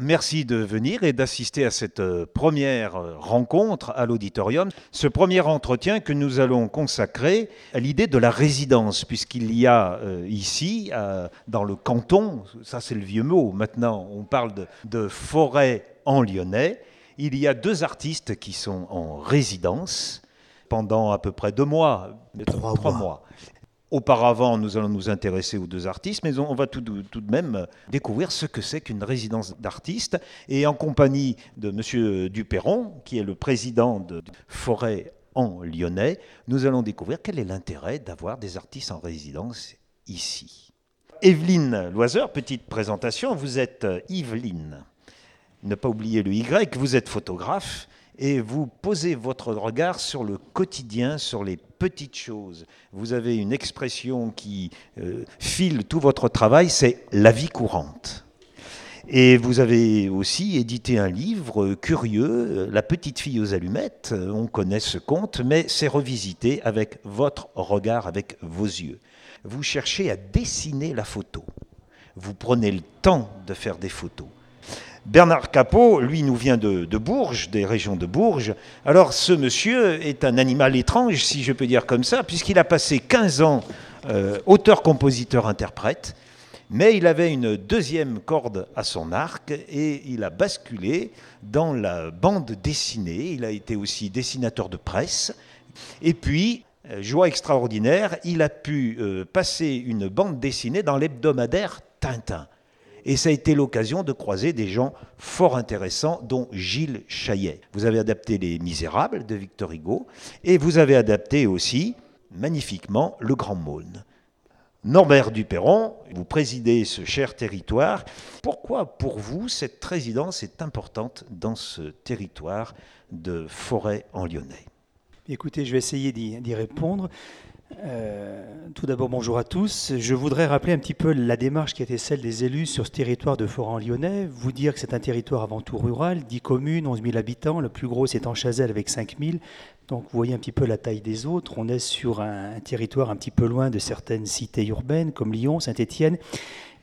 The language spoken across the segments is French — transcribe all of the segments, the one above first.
Merci de venir et d'assister à cette euh, première euh, rencontre à l'auditorium. Ce premier entretien que nous allons consacrer à l'idée de la résidence, puisqu'il y a euh, ici, dans le canton, ça c'est le vieux mot, maintenant on parle de, forêt en lyonnais, il y a deux artistes qui sont en résidence pendant à peu près deux mois, trois, mois. Auparavant, nous allons nous intéresser aux deux artistes, mais on va tout, de même découvrir ce que c'est qu'une résidence d'artistes. Et en compagnie de M. Duperron, qui est le président de Forêt en Lyonnais, nous allons découvrir quel est l'intérêt d'avoir des artistes en résidence ici. Evelyne Loiseur, petite présentation, vous êtes Yveline. Ne pas oublier le Y, vous êtes photographe et vous posez votre regard sur le quotidien, sur les petites choses. Vous avez une expression qui euh, file tout votre travail, c'est la vie courante. Et vous avez aussi édité un livre curieux, La petite fille aux allumettes. On connaît ce conte, mais c'est revisité avec votre regard, avec vos yeux. Vous cherchez à dessiner la photo. Vous prenez le temps de faire des photos. Bernard Capot, lui, nous vient de, Bourges, des régions de Bourges. Alors, ce monsieur est un animal étrange, si je peux dire comme ça, puisqu'il a passé 15 ans euh, auteur, compositeur, interprète, mais il avait une deuxième corde à son arc et il a basculé dans la bande dessinée. Il a été aussi dessinateur de presse. Et puis, euh, joie extraordinaire, il a pu euh, passer une bande dessinée dans l'hebdomadaire Tintin. Et ça a été l'occasion de croiser des gens fort intéressants, dont Gilles Chaillet. Vous avez adapté Les Misérables de Victor Hugo, et vous avez adapté aussi, magnifiquement, Le Grand Maune. Norbert Duperron, vous présidez ce cher territoire. Pourquoi, pour vous, cette résidence est importante dans ce territoire de forêt en Lyonnais? Écoutez, je vais essayer d'y répondre. Euh, tout d'abord, bonjour à tous. Je voudrais rappeler un petit peu la démarche qui été celle des élus sur ce territoire de Foran-Lyonnais. Vous dire que c'est un territoire avant tout rural, 10 communes, 11 000 habitants. Le plus gros, c'est en Chazelle avec 5 000. Donc, vous voyez un petit peu la taille des autres. On est sur un, territoire un petit peu loin de certaines cités urbaines comme Lyon, Saint-Étienne.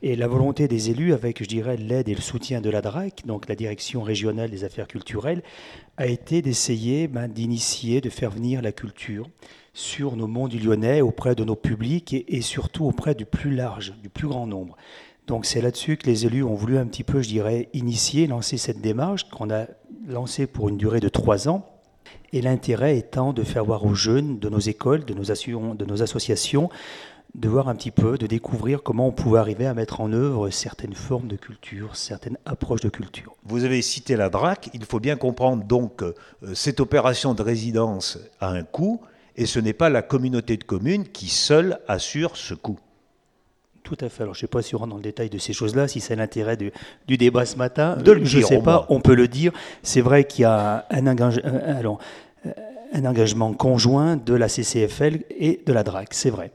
Et la volonté des élus, avec, je dirais, l'aide et le soutien de la DRAC, donc la Direction régionale des affaires culturelles, a été d'essayer ben, d'initier, de faire venir la culture sur nos monts du Lyonnais, auprès de nos publics et, surtout auprès du plus large, du plus grand nombre. Donc c'est là-dessus que les élus ont voulu un petit peu, je dirais, initier, lancer cette démarche qu'on a lancée pour une durée de trois ans. Et l'intérêt étant de faire voir aux jeunes de nos écoles, de nos, de nos associations, de voir un petit peu, de découvrir comment on pouvait arriver à mettre en œuvre certaines formes de culture, certaines approches de culture. Vous avez cité la DRAC, il faut bien comprendre donc euh, cette opération de résidence a un coût, et ce n'est pas la communauté de communes qui seule assure ce coût. Tout à fait. Alors, je ne sais pas si on rentre dans le détail de ces choses-là, si c'est l'intérêt du, débat ce matin. De le je ne sais pas, on peut le dire. C'est vrai qu'il y a un, euh, un engagement conjoint de la CCFL et de la DRAC, c'est vrai.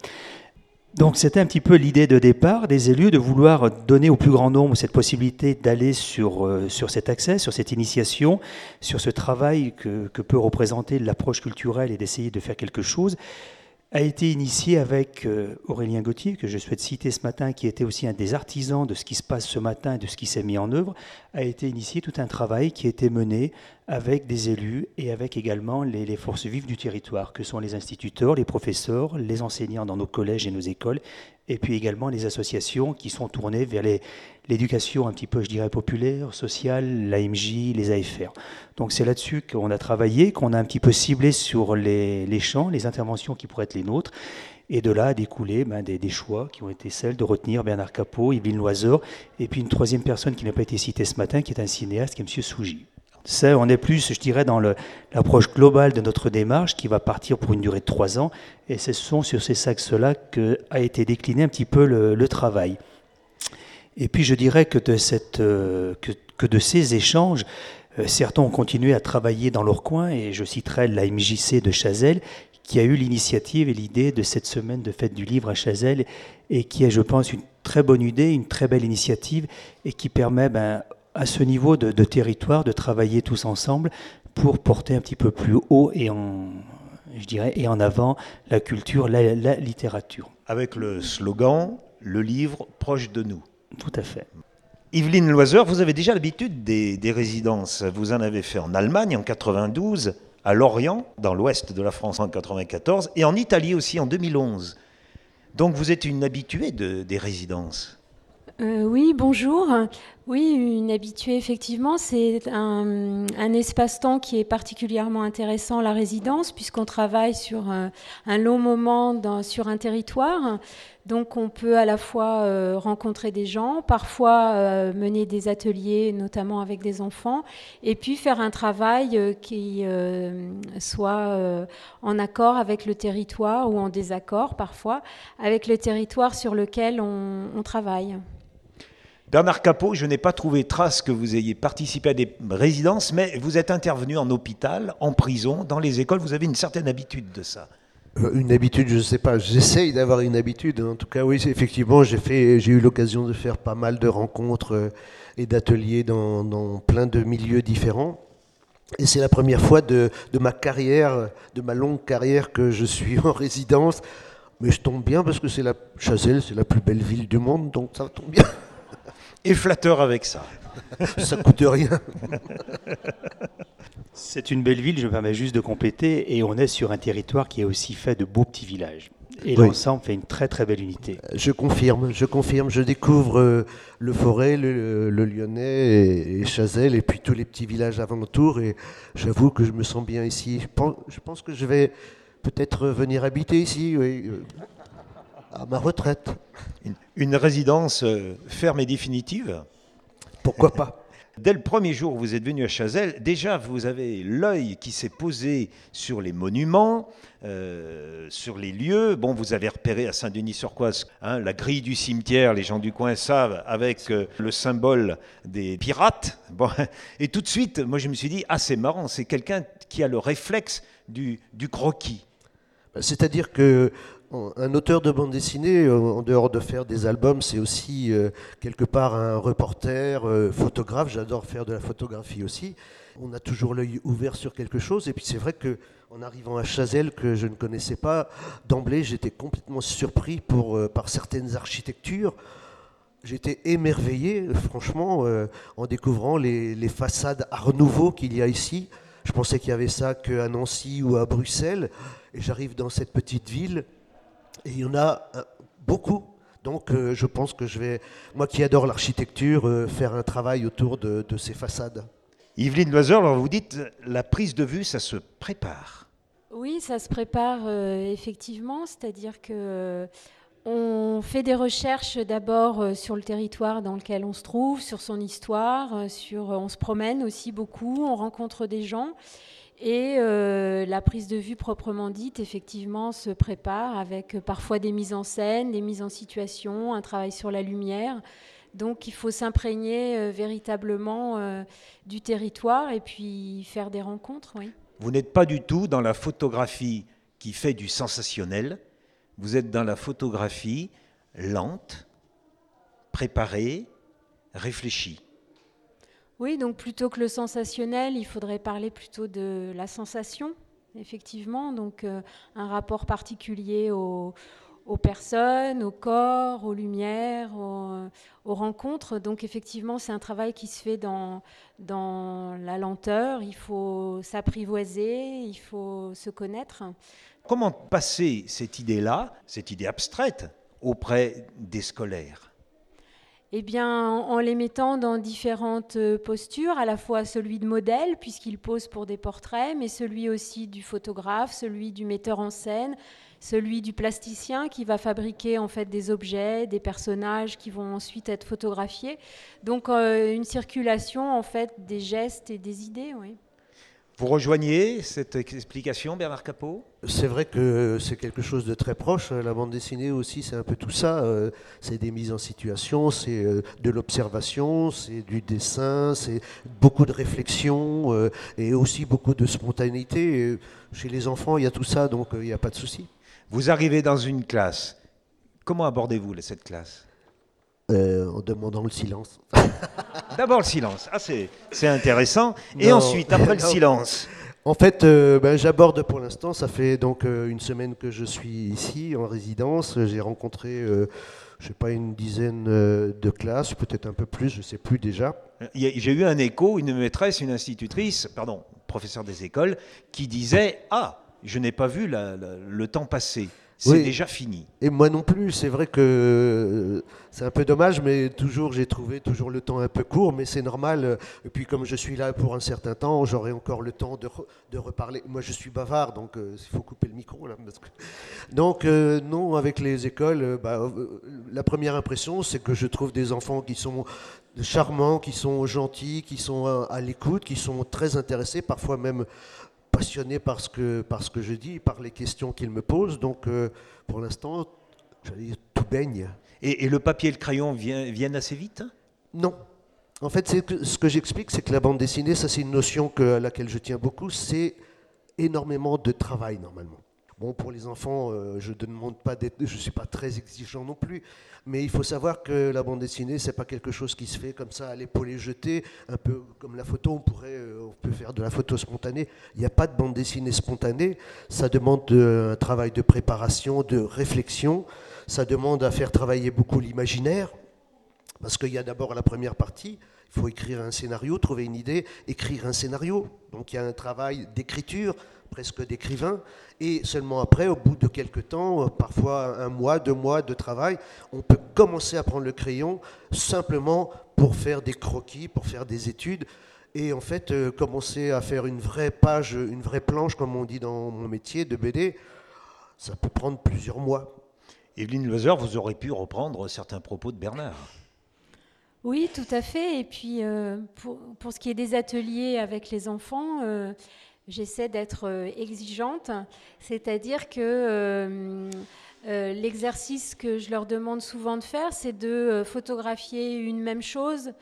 Donc c'était un petit peu l'idée de départ des élus de vouloir donner au plus grand nombre cette possibilité d'aller sur, euh, cet accès, sur cette initiation, sur ce travail que peut représenter l'approche culturelle et d'essayer de faire quelque chose a été initié avec euh, Aurélien Gauthier, que je souhaite citer ce matin, qui était aussi un des artisans de ce qui se passe ce matin et de ce qui s'est mis en œuvre, a été initié tout un travail qui a été mené avec des élus et avec également les, les forces vives du territoire, que sont les instituteurs, les professeurs, les enseignants dans nos collèges et nos écoles, et puis également les associations qui sont tournées vers l'éducation un petit peu, je dirais, populaire, sociale, l'AMJ, les AFR. Donc c'est là-dessus qu'on a travaillé, qu'on a un petit peu ciblé sur les, champs, les interventions qui pourraient être les nôtres. Et de là a découlé ben, des, choix qui ont été celles de retenir Bernard Capot, Yveline Loiseur, et puis une troisième personne qui n'a pas été citée ce matin, qui est un cinéaste, qui est M. Sougy. Ça, on est plus, je dirais, dans l'approche globale de notre démarche qui va partir pour une durée de trois ans. Et ce sont sur ces axes-là qu'a été décliné un petit peu le, travail. Et puis je dirais que de, euh, ces échanges, euh, certains ont continué à travailler dans leur coin, et je citerai la MJC de Chazelle, qui a eu l'initiative et l'idée de cette semaine de fête du livre à Chazelle, et qui est, je pense, une très bonne idée, une très belle initiative, et qui permet ben, à ce niveau de, territoire de travailler tous ensemble pour porter un petit peu plus haut et en avant la culture, la, littérature. Avec le slogan Le livre proche de nous. Tout à fait. Yveline Loiseur, vous avez déjà l'habitude des, des, résidences. Vous en avez fait en Allemagne en 92, à Lorient, dans l'ouest de la France en 94, et en Italie aussi en 2011. Donc vous êtes une habituée de, des résidences. Euh, oui, bonjour. Oui, une habituée, effectivement, c'est un, un espace-temps qui est particulièrement intéressant, la résidence, puisqu'on travaille sur un, un long moment dans, sur un territoire. Donc on peut à la fois euh, rencontrer des gens, parfois euh, mener des ateliers, notamment avec des enfants, et puis faire un travail euh, qui soit en accord avec le territoire ou en désaccord parfois avec le territoire sur lequel on, on travaille. Bernard Capot, je n'ai pas trouvé trace que vous ayez participé à des résidences, mais vous êtes intervenu en hôpital, en prison, dans les écoles. Vous avez une certaine habitude de ça. Euh, Une habitude, je ne sais pas. J'essaye d'avoir une habitude. En tout cas, oui, effectivement, j'ai fait, j'ai eu l'occasion de faire pas mal de rencontres euh, et d'ateliers dans, dans plein de milieux différents. Et c'est la première fois de, de ma carrière, de ma longue carrière, que je suis en résidence. Mais je tombe bien parce que c'est la Chazelle, c'est la plus belle ville du monde, donc ça tombe bien. Et flatteur avec ça. ça coûte rien. C'est une belle ville, je me permets juste de compléter, et on est sur un territoire qui est aussi fait de beaux petits villages. Et Oui. l'ensemble fait une très très belle unité. Je confirme, je confirme. Je découvre euh, le Forêt, le, le Lyonnais et, et Chazelle, et puis tous les petits villages alentours. Et j'avoue que je me sens bien ici. Je pense, je pense que je vais peut-être venir habiter ici, oui, euh, à ma retraite. Une, une résidence euh, ferme et définitive? Pourquoi pas? Dès le premier jour où vous êtes venu à Chazelle, déjà vous avez l'œil qui s'est posé sur les monuments, euh, sur les lieux. Bon, vous avez repéré à Saint-Denis-sur-Coise hein, la grille du cimetière, les gens du coin savent, avec euh, le symbole des pirates. Bon, et tout de suite, moi je me suis dit, ah c'est marrant, c'est quelqu'un qui a le réflexe du, du croquis. C'est-à-dire que un auteur de bande dessinée, euh, en dehors de faire des albums, c'est aussi euh, quelque part un reporter, euh, photographe. J'adore faire de la photographie aussi. On a toujours l'œil ouvert sur quelque chose. Et puis c'est vrai que en arrivant à Chazelle, que je ne connaissais pas, d'emblée, j'étais complètement surpris par certaines architectures. J'étais émerveillé, franchement, en découvrant les, les façades Art Nouveau qu'il y a ici. Je pensais qu'il y avait ça qu'à Nancy ou à Bruxelles. Et j'arrive dans cette petite ville et il y en a euh, beaucoup. Donc euh, je pense que je vais, moi qui adore l'architecture, euh, faire un travail autour de, de ces façades. Yveline Loiseur, alors vous dites, la prise de vue, ça se prépare. Oui, ça se prépare euh, effectivement, c'est-à-dire que on fait des recherches d'abord sur le territoire dans lequel on se trouve, sur son histoire, sur, on se promène aussi beaucoup, on rencontre des gens. Et euh, la prise de vue proprement dite, effectivement, se prépare avec euh, parfois des mises en scène, des mises en situation, un travail sur la lumière. Donc il faut s'imprégner euh, véritablement du territoire et puis faire des rencontres. Vous n'êtes pas du tout dans la photographie qui fait du sensationnel, vous êtes dans la photographie lente, préparée, réfléchie. Oui, donc plutôt que le sensationnel, il faudrait parler plutôt de la sensation, effectivement. Donc euh, un rapport particulier aux, personnes, au corps, aux lumières, aux, rencontres. Donc effectivement, c'est un travail qui se fait dans la lenteur. Il faut s'apprivoiser, il faut se connaître. Comment passer cette idée-là, cette idée abstraite, auprès des scolaires? Eh bien, en les mettant dans différentes euh, postures, à la fois celui de modèle, puisqu'il pose pour des portraits, mais celui aussi du photographe, celui du metteur en scène, celui du plasticien qui va fabriquer en fait des objets, des personnages qui vont ensuite être photographiés. Donc, euh, une circulation en fait des gestes et des idées. Vous rejoignez cette explication, Bernard Capot? C'est vrai que c'est quelque chose de très proche. La bande dessinée aussi, c'est un peu tout ça. Euh, C'est des mises en situation, c'est euh, de l'observation, c'est du dessin, c'est beaucoup de réflexion euh, et aussi beaucoup de spontanéité. Et Chez les enfants, il y a tout ça, donc il n'y a pas de souci. Vous arrivez dans une classe. Comment abordez-vous cette classe? Euh, en demandant le silence. D'abord le silence. Ah, c'est intéressant. Et Non. ensuite, après le silence, En fait, euh, ben, j'aborde pour l'instant, ça fait donc euh, une semaine que je suis ici en résidence. J'ai rencontré euh, je sais pas, une dizaine de classes, peut-être un peu plus, je ne sais plus déjà. J'ai eu un écho, une maîtresse, une institutrice, pardon, professeur des écoles, qui disait Ah, je n'ai pas vu le temps passer. C'est déjà fini. Et moi non plus. C'est vrai que euh, c'est un peu dommage, mais toujours j'ai trouvé toujours le temps un peu court, mais c'est normal. Et puis comme je suis là pour un certain temps, j'aurai encore le temps de, de, reparler. Moi je suis bavard, donc euh, il faut couper le micro là. Donc euh, non, avec les écoles, bah, la première impression c'est que je trouve des enfants qui sont charmants, qui sont gentils, qui sont à l'écoute, qui sont très intéressés, parfois même passionné par ce que, par ce que je dis, par les questions qu'il me pose. Donc, euh, pour l'instant, j'allais dire, tout baigne. Et, le papier et le crayon viennent, assez vite? Non. En fait, ce que j'explique, c'est que la bande dessinée, ça c'est une notion que, à laquelle je tiens beaucoup, c'est énormément de travail normalement. Bon, pour les enfants, euh, je ne demande pas d'être, je suis pas très exigeant non plus, mais il faut savoir que la bande dessinée, c'est pas quelque chose qui se fait comme ça à l'épaule jetée, un peu comme la photo. On pourrait, euh, on peut faire de la photo spontanée. Il n'y a pas de bande dessinée spontanée. Ça demande un travail de préparation, de réflexion. Ça demande à faire travailler beaucoup l'imaginaire, parce qu'il y a d'abord la première partie. Il faut écrire un scénario, trouver une idée, écrire un scénario. Donc il y a un travail d'écriture, presque d'écrivain. Et seulement après, au bout de quelques temps, parfois un mois, deux mois de travail, on peut commencer à prendre le crayon simplement pour faire des croquis, pour faire des études. Et en fait, euh, commencer à faire une vraie page, une vraie planche, comme on dit dans mon métier de BD, ça peut prendre plusieurs mois. Evelyne Loiser, vous aurez pu reprendre certains propos de Bernard. Oui, tout à fait. Et puis, euh, pour, pour, ce qui est des ateliers avec les enfants, euh, j'essaie d'être euh, exigeante, c'est-à-dire que euh, euh, l'exercice que je leur demande souvent de faire, c'est de photographier une même chose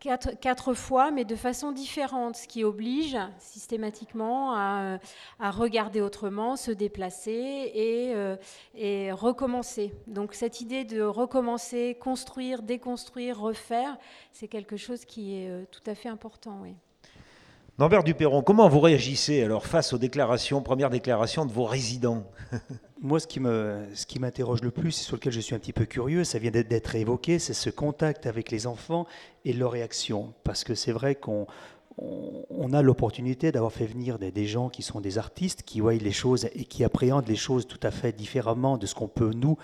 quatre, fois, mais de façon différente, ce qui oblige systématiquement à, regarder autrement, se déplacer et, recommencer. Donc cette idée de recommencer, construire, déconstruire, refaire, c'est quelque chose qui est tout à fait important. Norbert Duperron, comment vous réagissez alors face aux déclarations, premières déclarations de vos résidents? Moi, ce qui, m'interroge le plus, et sur lequel je suis un petit peu curieux, ça vient d'être évoqué, c'est ce contact avec les enfants et leur réaction. Parce que c'est vrai qu'on on, a l'opportunité d'avoir fait venir des, des, gens qui sont des artistes, qui voient les choses et qui appréhendent les choses tout à fait différemment de ce qu'on peut, nous,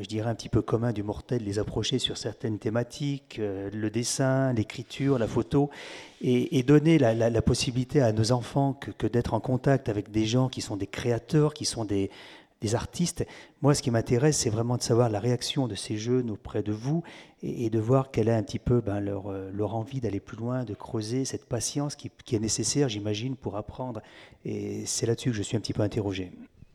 je dirais, un petit peu commun du mortel, les approcher sur certaines thématiques, euh, le dessin, l'écriture, la photo, et, donner la, possibilité à nos enfants que, d'être en contact avec des gens qui sont des créateurs, qui sont des, artistes. Moi, ce qui m'intéresse, c'est vraiment de savoir la réaction de ces jeunes auprès de vous et, de voir quelle est un petit peu ben, leur, euh, leur, envie d'aller plus loin, de creuser cette patience qui, qui est nécessaire, j'imagine, pour apprendre. Et c'est là-dessus que je suis un petit peu interrogé.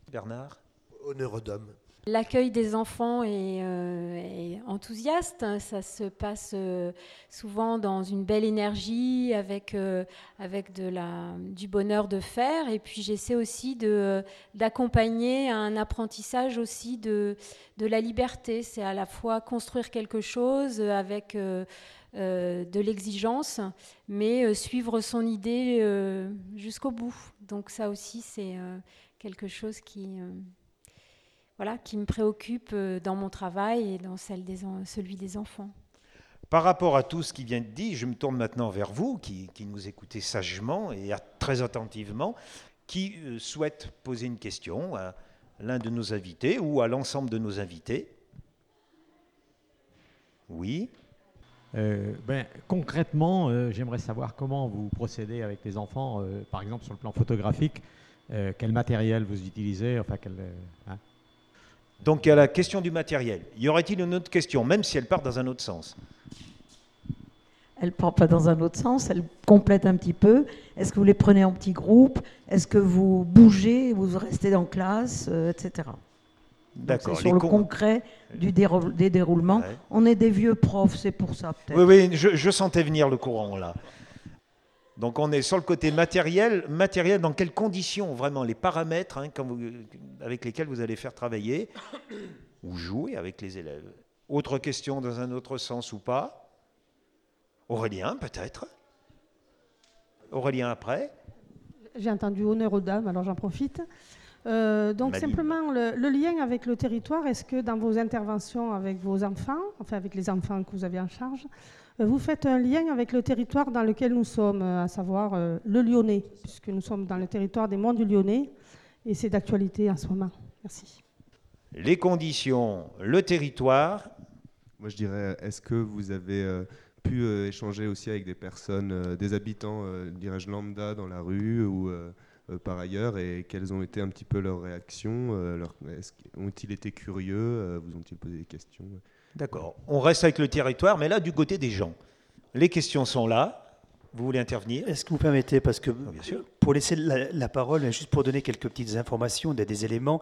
Bernard? Honneur d'homme. L'accueil des enfants euh, est, enthousiaste. Ça se passe euh, souvent dans une belle énergie, avec, euh, avec du bonheur de faire. Et puis j'essaie aussi d'accompagner un apprentissage aussi de, de la liberté. C'est à la fois construire quelque chose avec de l'exigence, mais suivre son idée jusqu'au bout. Donc ça aussi, c'est quelque chose qui voilà, qui me préoccupe euh, dans mon travail et dans celle des, celui des enfants. Par rapport à tout ce qui vient de dire, je me tourne maintenant vers vous, qui, nous écoutez sagement et très attentivement, qui euh, souhaite poser une question à l'un de nos invités ou à l'ensemble de nos invités. Oui. Euh, ben, concrètement, j'aimerais savoir comment vous procédez avec les enfants, par exemple sur le plan photographique, quel matériel vous utilisez, enfin quel, hein donc il y a la question du matériel. Y aurait-il une autre question, même si elle part dans un autre sens? Elle ne part pas dans un autre sens, elle complète un petit peu. Est-ce que vous les prenez en petits groupes Est-ce que vous bougez, vous restez en classe, euh, etc. D'accord. Sur le concret du des déroulements. On est des vieux profs, c'est pour ça peut-être. Oui, oui, je, je sentais venir le courant là. Donc on est sur le côté matériel. Matériel, dans quelles conditions? Vraiment Les paramètres hein, avec lesquels vous allez faire travailler ou jouer avec les élèves. Autre question dans un autre sens ou pas? Aurélien, peut-être Aurélien après J'ai entendu honneur aux dames, alors j'en profite. Euh, donc simplement le, le lien avec le territoire, est-ce que dans vos interventions avec vos enfants, enfin avec les enfants que vous avez en charge, vous faites un lien avec le territoire dans lequel nous sommes, euh, à savoir euh, le Lyonnais, puisque nous sommes dans le territoire des monts du Lyonnais, et c'est d'actualité en ce moment. Merci. Les conditions, le territoire. Moi, je dirais, est-ce que vous avez euh, pu euh, échanger aussi avec des personnes, euh, des habitants, euh, dirais-je, lambda dans la rue ou euh, euh, par ailleurs, et quelles ont été un petit peu leurs réactions euh, leur- Ont-ils été curieux euh, Vous ont-ils posé des questions? D'accord. On reste avec le territoire, mais là, du côté des gens. Les questions sont là. Vous voulez intervenir? Est-ce que vous permettez, parce que Bien sûr. pour laisser la, la parole, juste pour donner quelques petites informations, des, des éléments,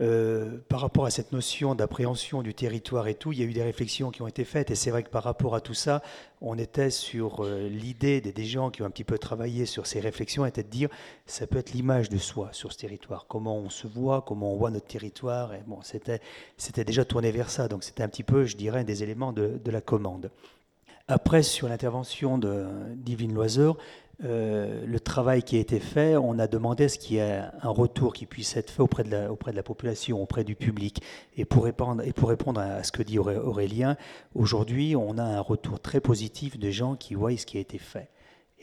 euh, par rapport à cette notion d'appréhension du territoire et tout, il y a eu des réflexions qui ont été faites, et c'est vrai que par rapport à tout ça, on était sur euh, l'idée des, des gens qui ont un petit peu travaillé sur ces réflexions, était de dire, ça peut être l'image de soi sur ce territoire, comment on se voit, comment on voit notre territoire, et bon, c'était, c'était déjà tourné vers ça, donc c'était un petit peu, je dirais, des éléments de, de la commande. Après, sur l'intervention de Divine Loiseur, euh, le travail qui a été fait, on a demandé ce qu'il y ait un retour qui puisse être fait auprès de la, population, auprès du public. Et pour répondre, à ce que dit Auré- Aurélien, aujourd'hui, on a un retour très positif de gens qui voient ce qui a été fait.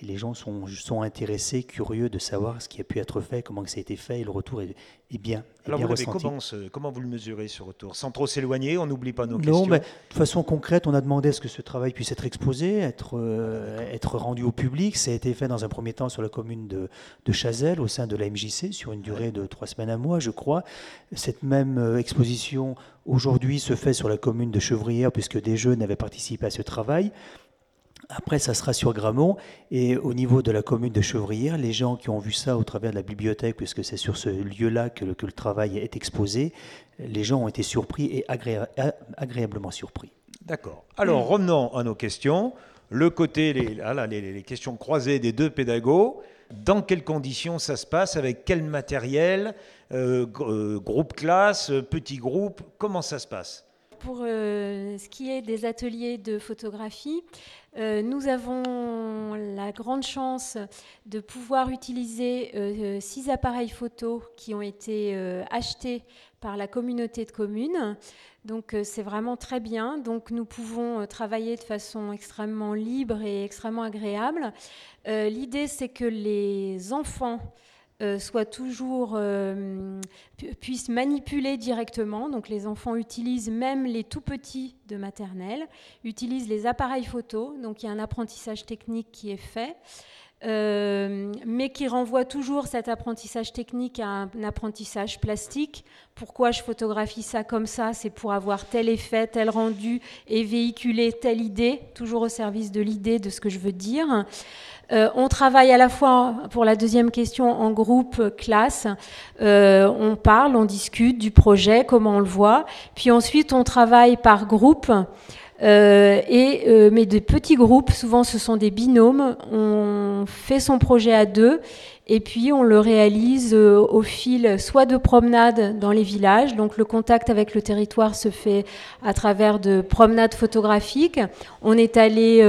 Et les gens sont, sont intéressés, curieux de savoir ce qui a pu être fait, comment que ça a été fait, et le retour est, est bien. est Alors, bien vous ressenti. comment, ce- comment vous le mesurez, ce retour? Sans trop s'éloigner, on n'oublie pas nos questions. Non, mais de façon concrète, on a demandé à ce que ce travail puisse être exposé, être, euh, être rendu au public. Ça a été fait dans un premier temps sur la commune de, de Chazelles, au sein de la MJC, sur une durée de trois semaines à mois, je crois. Cette même euh, exposition, aujourd'hui, se fait sur la commune de Chevrières, puisque des jeunes avaient participé à ce travail. Après, ça sera sur Gramont. Et au niveau de la commune de Chevrières, les gens qui ont vu ça au travers de la bibliothèque, puisque c'est sur ce lieu-là que, le- que le travail est exposé, les gens ont été surpris et agréablement surpris. D'accord. Alors, revenons à nos questions. Le côté, les, ah les, questions croisées des deux pédagogues. Dans quelles conditions ça se passe? Avec quel matériel? Euh, euh, Groupe classe? Petit groupe? Comment ça se passe? Pour euh, ce qui est des ateliers de photographie, euh, nous avons la grande chance de pouvoir utiliser euh, six appareils photo qui ont été achetés par la communauté de communes. Donc c'est vraiment très bien. Donc nous pouvons travailler de façon extrêmement libre et extrêmement agréable. L'idée c'est que les enfants euh, soient toujours euh, pu- puissent manipuler directement. Donc les enfants utilisent même les tout petits de maternelle, utilisent les appareils photo. Donc il y a un apprentissage technique qui est fait. Euh, mais qui renvoie toujours cet apprentissage technique à un apprentissage plastique. Pourquoi je photographie ça comme ça? C'est pour avoir tel effet, tel rendu et véhiculer telle idée, toujours au service de l'idée, de ce que je veux dire. Euh, on travaille à la fois, pour la deuxième question, en groupe, classe. Euh, on parle, on discute du projet, comment on le voit. Puis ensuite, on travaille par groupe. Euh, et, euh, mais des petits groupes, souvent ce sont des binômes. On fait son projet à deux et puis on le réalise euh, au fil soit de promenades dans les villages, donc le contact avec le territoire se fait à travers de promenades photographiques. On est allé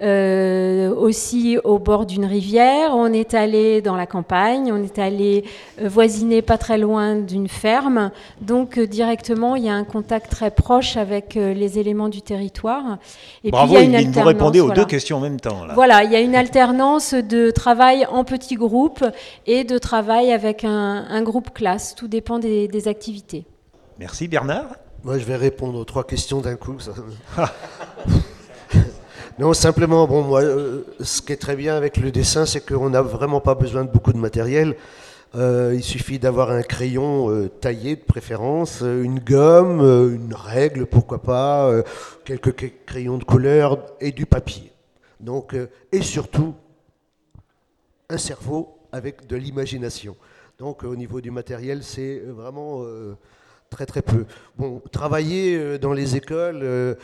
euh, aussi au bord d'une rivière, on est allé dans la campagne, on est allé euh, voisiner pas très loin d'une ferme. Donc euh, directement, il y a un contact très proche avec euh, les éléments du territoire. Et Bravo, puis, il y a une vous répondez aux voilà. deux questions en même temps. Là. Voilà, il y a une alternance de travail en petits groupes et de travail avec un, un groupe classe. Tout dépend des, des activités. Merci Bernard. Moi, je vais répondre aux trois questions d'un coup. ça. non, simplement, bon, moi, euh, ce qui est très bien avec le dessin, c'est qu'on n'a vraiment pas besoin de beaucoup de matériel. Euh, il suffit d'avoir un crayon euh, taillé de préférence, une gomme, une règle, pourquoi pas, quelques crayons de couleur et du papier. Donc, et surtout, un cerveau avec de l'imagination. Donc, au niveau du matériel, c'est vraiment très très peu. Bon, travailler dans les écoles,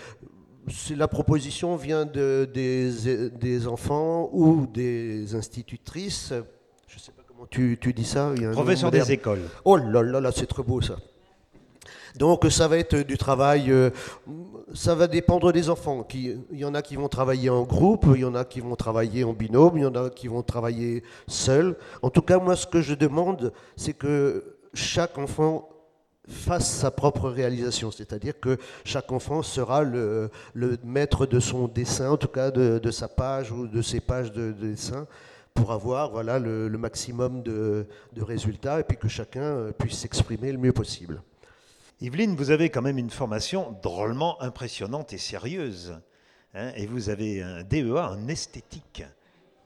la proposition vient de, des, des enfants ou des institutrices. Je ne sais pas comment tu, tu dis ça. il y a Professeur des écoles. Oh là là là, c'est très beau ça. Donc ça va être du travail, euh, ça va dépendre des enfants. il y en a qui vont travailler en groupe, il y en a qui vont travailler en binôme, il y en a qui vont travailler seuls. En tout cas, moi, ce que je demande, c'est que chaque enfant fasse sa propre réalisation, c'est-à-dire que chaque enfant sera le, maître de son dessin, en tout cas de, sa page ou de ses pages de, dessin, pour avoir voilà, le, maximum de, résultats et puis que chacun puisse s'exprimer le mieux possible. Yveline, vous avez quand même une formation drôlement impressionnante et sérieuse. Hein, et vous avez un DEA en esthétique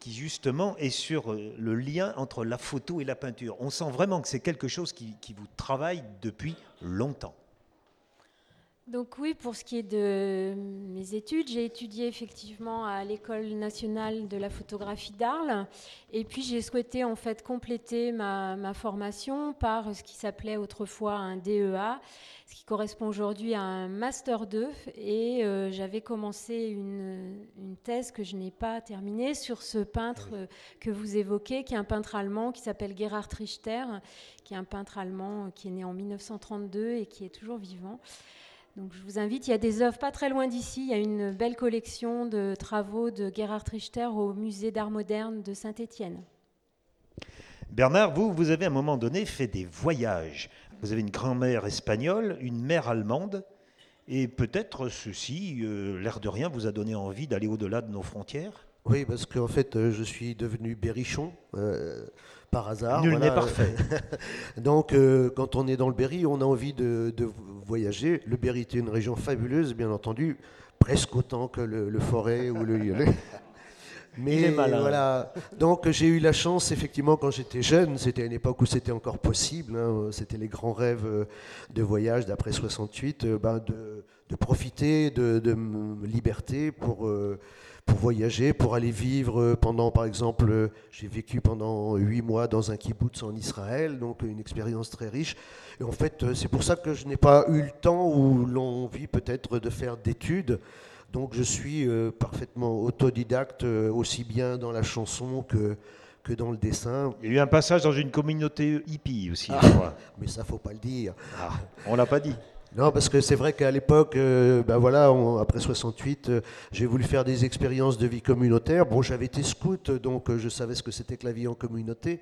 qui justement est sur euh, le lien entre la photo et la peinture. On sent vraiment que c'est quelque chose qui, qui vous travaille depuis longtemps. Donc oui, pour ce qui est de mes études, j'ai étudié effectivement à l'école nationale de la photographie d'Arles, et puis j'ai souhaité en fait compléter ma, formation par ce qui s'appelait autrefois un DEA, ce qui correspond aujourd'hui à un master 2, et euh, j'avais commencé une, thèse que je n'ai pas terminée sur ce peintre ah que vous évoquez, qui est un peintre allemand qui s'appelle Gerhard Richter, qui est un peintre allemand qui est né en 1932 et qui est toujours vivant. Donc je vous invite, il y a des œuvres pas très loin d'ici, il y a une belle collection de travaux de Gerhard Richter au musée d'art moderne de Saint-Étienne. Bernard, vous, vous avez à un moment donné fait des voyages. Vous avez une grand-mère espagnole, une mère allemande, et peut-être ceci, euh, l'air de rien, vous a donné envie d'aller au-delà de nos frontières? Oui, parce qu'en fait, euh, je suis devenu berrichon. Euh, par hasard. Nul n'est parfait. Donc, euh, quand on est dans le Berry, on a envie de, voyager. Le Berry est une région fabuleuse, bien entendu, presque autant que le, Forêt ou le Lyonnais. Mais voilà. Donc j'ai eu la chance, effectivement, quand j'étais jeune, c'était une époque où c'était encore possible, hein, c'était les grands rêves euh, de voyage d'après 68, euh, ben, de, profiter de, de liberté pour pour voyager, pour aller vivre pendant, par exemple, j'ai vécu pendant huit mois dans un kibbutz en Israël, donc une expérience très riche. Et en fait, c'est pour ça que je n'ai pas eu le temps ou l'envie peut-être de faire d'études. Donc je suis euh, parfaitement autodidacte, euh, aussi bien dans la chanson que, que dans le dessin. Il y a eu un passage dans une communauté hippie aussi, je crois. Mais ça, faut pas le dire. Ah, on l'a pas dit. Non, parce que c'est vrai qu'à l'époque, euh, ben voilà, après 68, euh, j'ai voulu faire des expériences de vie communautaire. Bon, j'avais été scout, donc euh, je savais ce que c'était que la vie en communauté.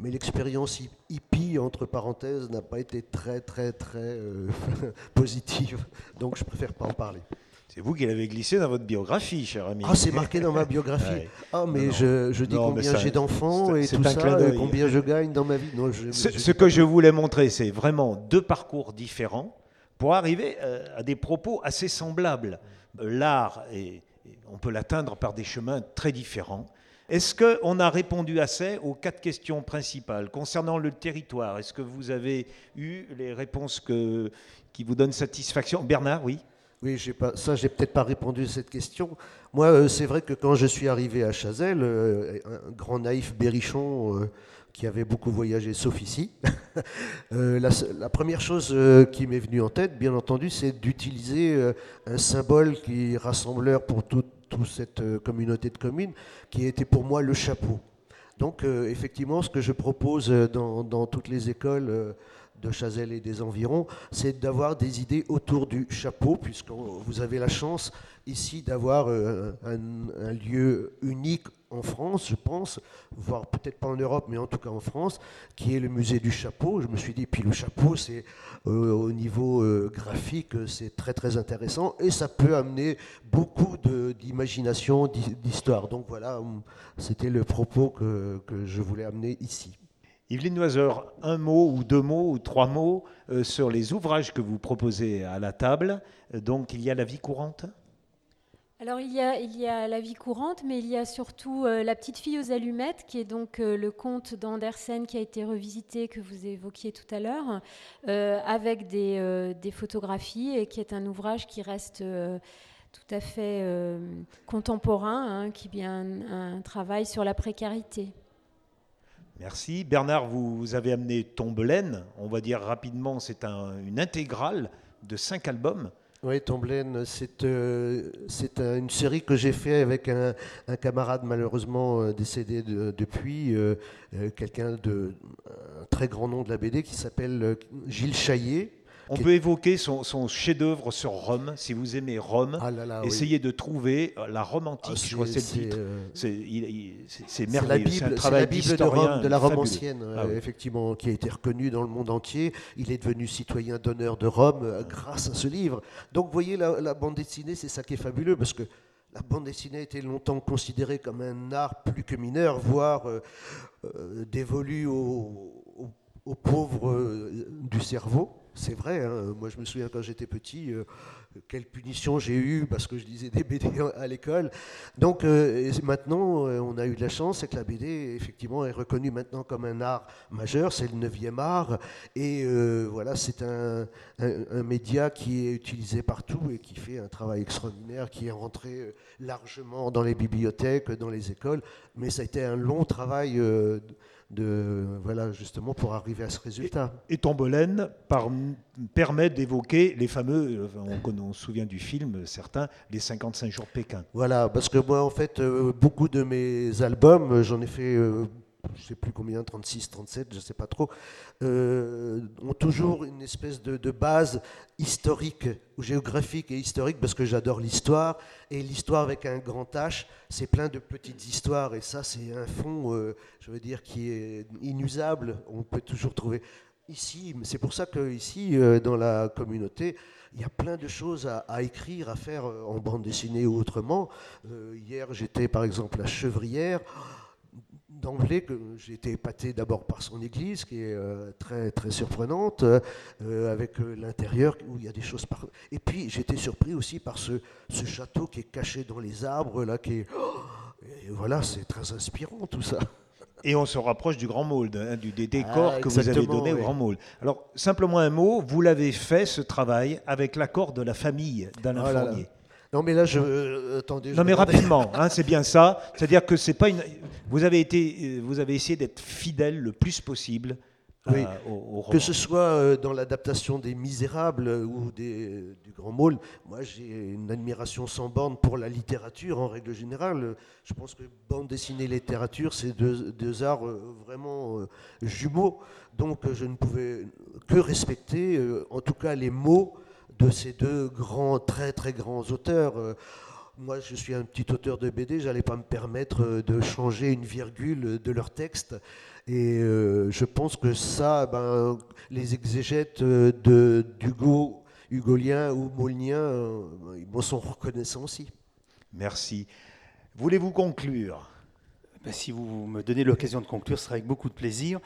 Mais l'expérience hippie, entre parenthèses, n'a pas été très, très, très positive. Donc je préfère pas en parler. C'est vous qui l'avez glissé dans votre biographie, cher ami. Ah, c'est marqué dans ma biographie. Ah, mais Je, dis combien j'ai d'enfants et tout ça, et combien je gagne dans ma vie. Ce que je voulais montrer, c'est vraiment deux parcours différents pour arriver euh, à des propos assez semblables. L'art, on peut l'atteindre par des chemins très différents. Est-ce qu'on a répondu assez aux quatre questions principales concernant le territoire? Est-ce que vous avez eu les réponses que, qui vous donnent satisfaction? Bernard, oui oui, pas, ça, j'ai peut-être pas répondu à cette question. Moi, euh, c'est vrai que quand je suis arrivé à Chazelle, euh, un grand naïf berrichon qui avait beaucoup voyagé, sauf ici. Euh, la, première chose euh, qui m'est venue en tête, bien entendu, c'est d'utiliser euh, un symbole qui est rassembleur pour toute, cette communauté de communes, qui était pour moi le chapeau. Donc, effectivement, ce que je propose dans, dans toutes les écoles de Chazelle et des environs, c'est d'avoir des idées autour du chapeau, puisque vous avez la chance ici d'avoir un, lieu unique en France, je pense, voire peut-être pas en Europe, mais en tout cas en France, qui est le musée du chapeau. Je me suis dit, puis le chapeau, c'est euh, au niveau euh, graphique, c'est très très intéressant et ça peut amener beaucoup d'imagination, d'histoire. Donc voilà, hum, c'était le propos que, je voulais amener ici. Yveline Noiseur, un mot ou deux mots ou trois mots euh, sur les ouvrages que vous proposez à la table. Donc il y a la vie courante? Alors il y, a, la vie courante, mais il y a surtout euh, La petite fille aux allumettes, qui est donc euh, le conte d'Andersen qui a été revisité, que vous évoquiez tout à l'heure, euh, avec des, photographies, et qui est un ouvrage qui reste tout à fait contemporain, hein, qui vient un, travail sur la précarité. Merci. Bernard, vous, avez amené Tombelaine, on va dire rapidement, c'est un, une intégrale de cinq albums. Oui, Tomblaine, c'est euh, une série que j'ai fait avec un, camarade malheureusement euh, décédé depuis, euh, quelqu'un de très grand nom de la BD qui s'appelle Gilles Chaillet. On peut évoquer son, chef-d'œuvre sur Rome, si vous aimez Rome. Ah essayez de trouver la Rome antique, ah, je crois c'est le titre. C'est merveilleux. C'est la Bible de Rome, de la Rome ancienne, ah effectivement, qui a été reconnue dans le monde entier. Il est devenu citoyen d'honneur de Rome grâce à ce livre. Donc, vous voyez, la, la bande dessinée, c'est ça qui est fabuleux, parce que la bande dessinée a été longtemps considérée comme un art plus que mineur, voire euh, euh, dévolu aux, pauvres euh, du cerveau. C'est vrai, hein. moi je me souviens quand j'étais petit, quelle punition j'ai eue parce que je lisais des BD à l'école. Donc euh, maintenant, euh, on a eu de la chance, c'est que la BD, effectivement, est reconnue maintenant comme un art majeur, c'est le neuvième art, et euh, voilà, c'est un, média qui est utilisé partout et qui fait un travail extraordinaire, qui est rentré largement dans les bibliothèques, dans les écoles, mais ça a été un long travail de, voilà, justement pour arriver à ce résultat. Et, et Tombolène permet d'évoquer les fameux, on, on, se souvient du film, certains, les 55 jours Pékin. Voilà, parce que moi, en fait, euh, beaucoup de mes albums, j'en ai fait euh, je ne sais plus combien, 36, 37, je ne sais pas trop, euh, ont toujours une espèce de, base historique, géographique et historique, parce que j'adore l'histoire. Et l'histoire avec un grand H, c'est plein de petites histoires. Et ça, c'est un fond, euh, je veux dire, qui est inusable. On peut toujours trouver. Ici, c'est pour ça qu'ici, euh, dans la communauté, il y a plein de choses à, écrire, à faire en bande dessinée ou autrement. hier, j'étais par exemple à Chevrière d'emblée que j'ai été épaté d'abord par son église, qui est euh, très, très surprenante, euh, avec euh, l'intérieur où il y a des choses par... Et puis j'étais surpris aussi par ce, ce, château qui est caché dans les arbres, là, qui est... et voilà, c'est très inspirant tout ça. Et on se rapproche du grand mold, hein, du, des décors ah, que vous avez donné au grand mold. Alors, simplement un mot, vous l'avez fait, ce travail, avec l'accord de la famille d'Alain oh Fournier. Non, mais là, je. Euh, attendez. non, mais rapidement, hein, c'est bien ça. C'est-à-dire que c'est pas une. Vous avez, été, euh, vous avez essayé d'être fidèle le plus possible. Euh, oui. au, que ce soit dans l'adaptation des Misérables ou des, du Grand Môle, moi j'ai une admiration sans borne pour la littérature en règle générale. Je pense que bande dessinée et littérature, c'est deux, deux, arts vraiment jumeaux. Donc je ne pouvais que respecter, en tout cas, les mots de ces deux grands, très très grands auteurs. Euh, moi, je suis un petit auteur de BD, j'allais pas me permettre euh, de changer une virgule de leur texte. Et euh, je pense que ça, ben, les exégètes de d'Hugo, hugolien ou molinien, ils m'en sont reconnaissants aussi. Merci. Voulez-vous conclure? ben, si vous me donnez l'occasion de conclure, ce sera avec beaucoup de plaisir.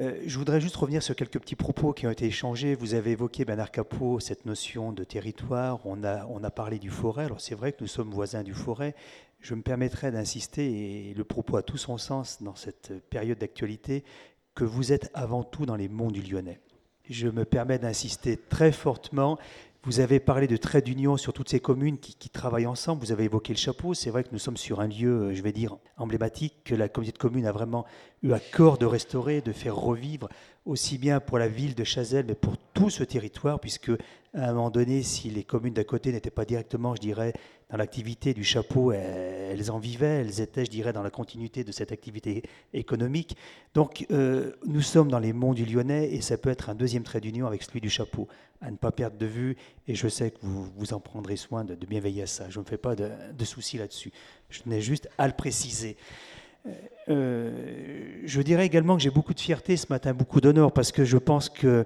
Euh, je voudrais juste revenir sur quelques petits propos qui ont été échangés. Vous avez évoqué, Bernard Capot, cette notion de territoire. On a, on a parlé du forêt. Alors c'est vrai que nous sommes voisins du forêt. Je me permettrai d'insister, et le propos a tout son sens dans cette période d'actualité, que vous êtes avant tout dans les monts du Lyonnais. Je me permets d'insister très fortement vous avez parlé de trait d'union sur toutes ces communes qui, travaillent ensemble. Vous avez évoqué le chapeau. C'est vrai que nous sommes sur un lieu, euh, je vais dire, emblématique, que la communauté de communes a vraiment eu à cœur de restaurer, de faire revivre, aussi bien pour la ville de Chazelles, mais pour tout ce territoire, puisque à un moment donné, si les communes d'à côté n'étaient pas directement, je dirais, dans l'activité du chapeau, elles en vivaient, elles étaient, je dirais, dans la continuité de cette activité économique. Donc, euh, nous sommes dans les monts du Lyonnais et ça peut être un deuxième trait d'union avec celui du chapeau, à ne pas perdre de vue. Et je sais que vous, vous en prendrez soin de, bien veiller à ça. Je ne me fais pas de, soucis là-dessus. Je tenais juste à le préciser. Euh, je dirais également que j'ai beaucoup de fierté ce matin, beaucoup d'honneur, parce que je pense que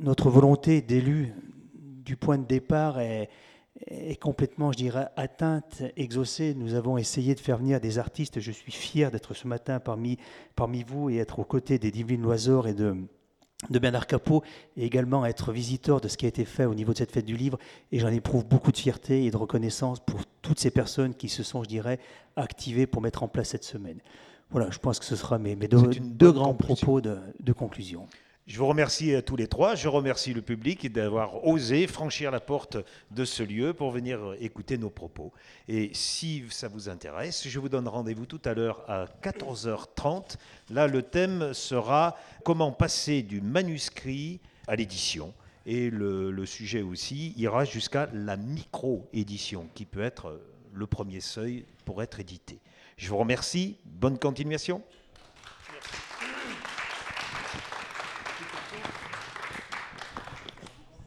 notre volonté d'élu du point de départ est complètement, je dirais, atteinte, exaucée. Nous avons essayé de faire venir des artistes. Je suis fier d'être ce matin parmi, parmi vous et être aux côtés des Divines Loisors et de, de Bernard Capot et également être visiteur de ce qui a été fait au niveau de cette fête du livre. Et j'en éprouve beaucoup de fierté et de reconnaissance pour toutes ces personnes qui se sont, je dirais, activées pour mettre en place cette semaine. Voilà, je pense que ce sera mes, mes deux, grands propos de, de conclusion. Je vous remercie à tous les trois. Je remercie le public d'avoir osé franchir la porte de ce lieu pour venir écouter nos propos. Et si ça vous intéresse, je vous donne rendez-vous tout à l'heure à 14h30. Là, le thème sera comment passer du manuscrit à l'édition. Et le, le sujet aussi ira jusqu'à la micro-édition, qui peut être le premier seuil pour être édité. Je vous remercie. Bonne continuation.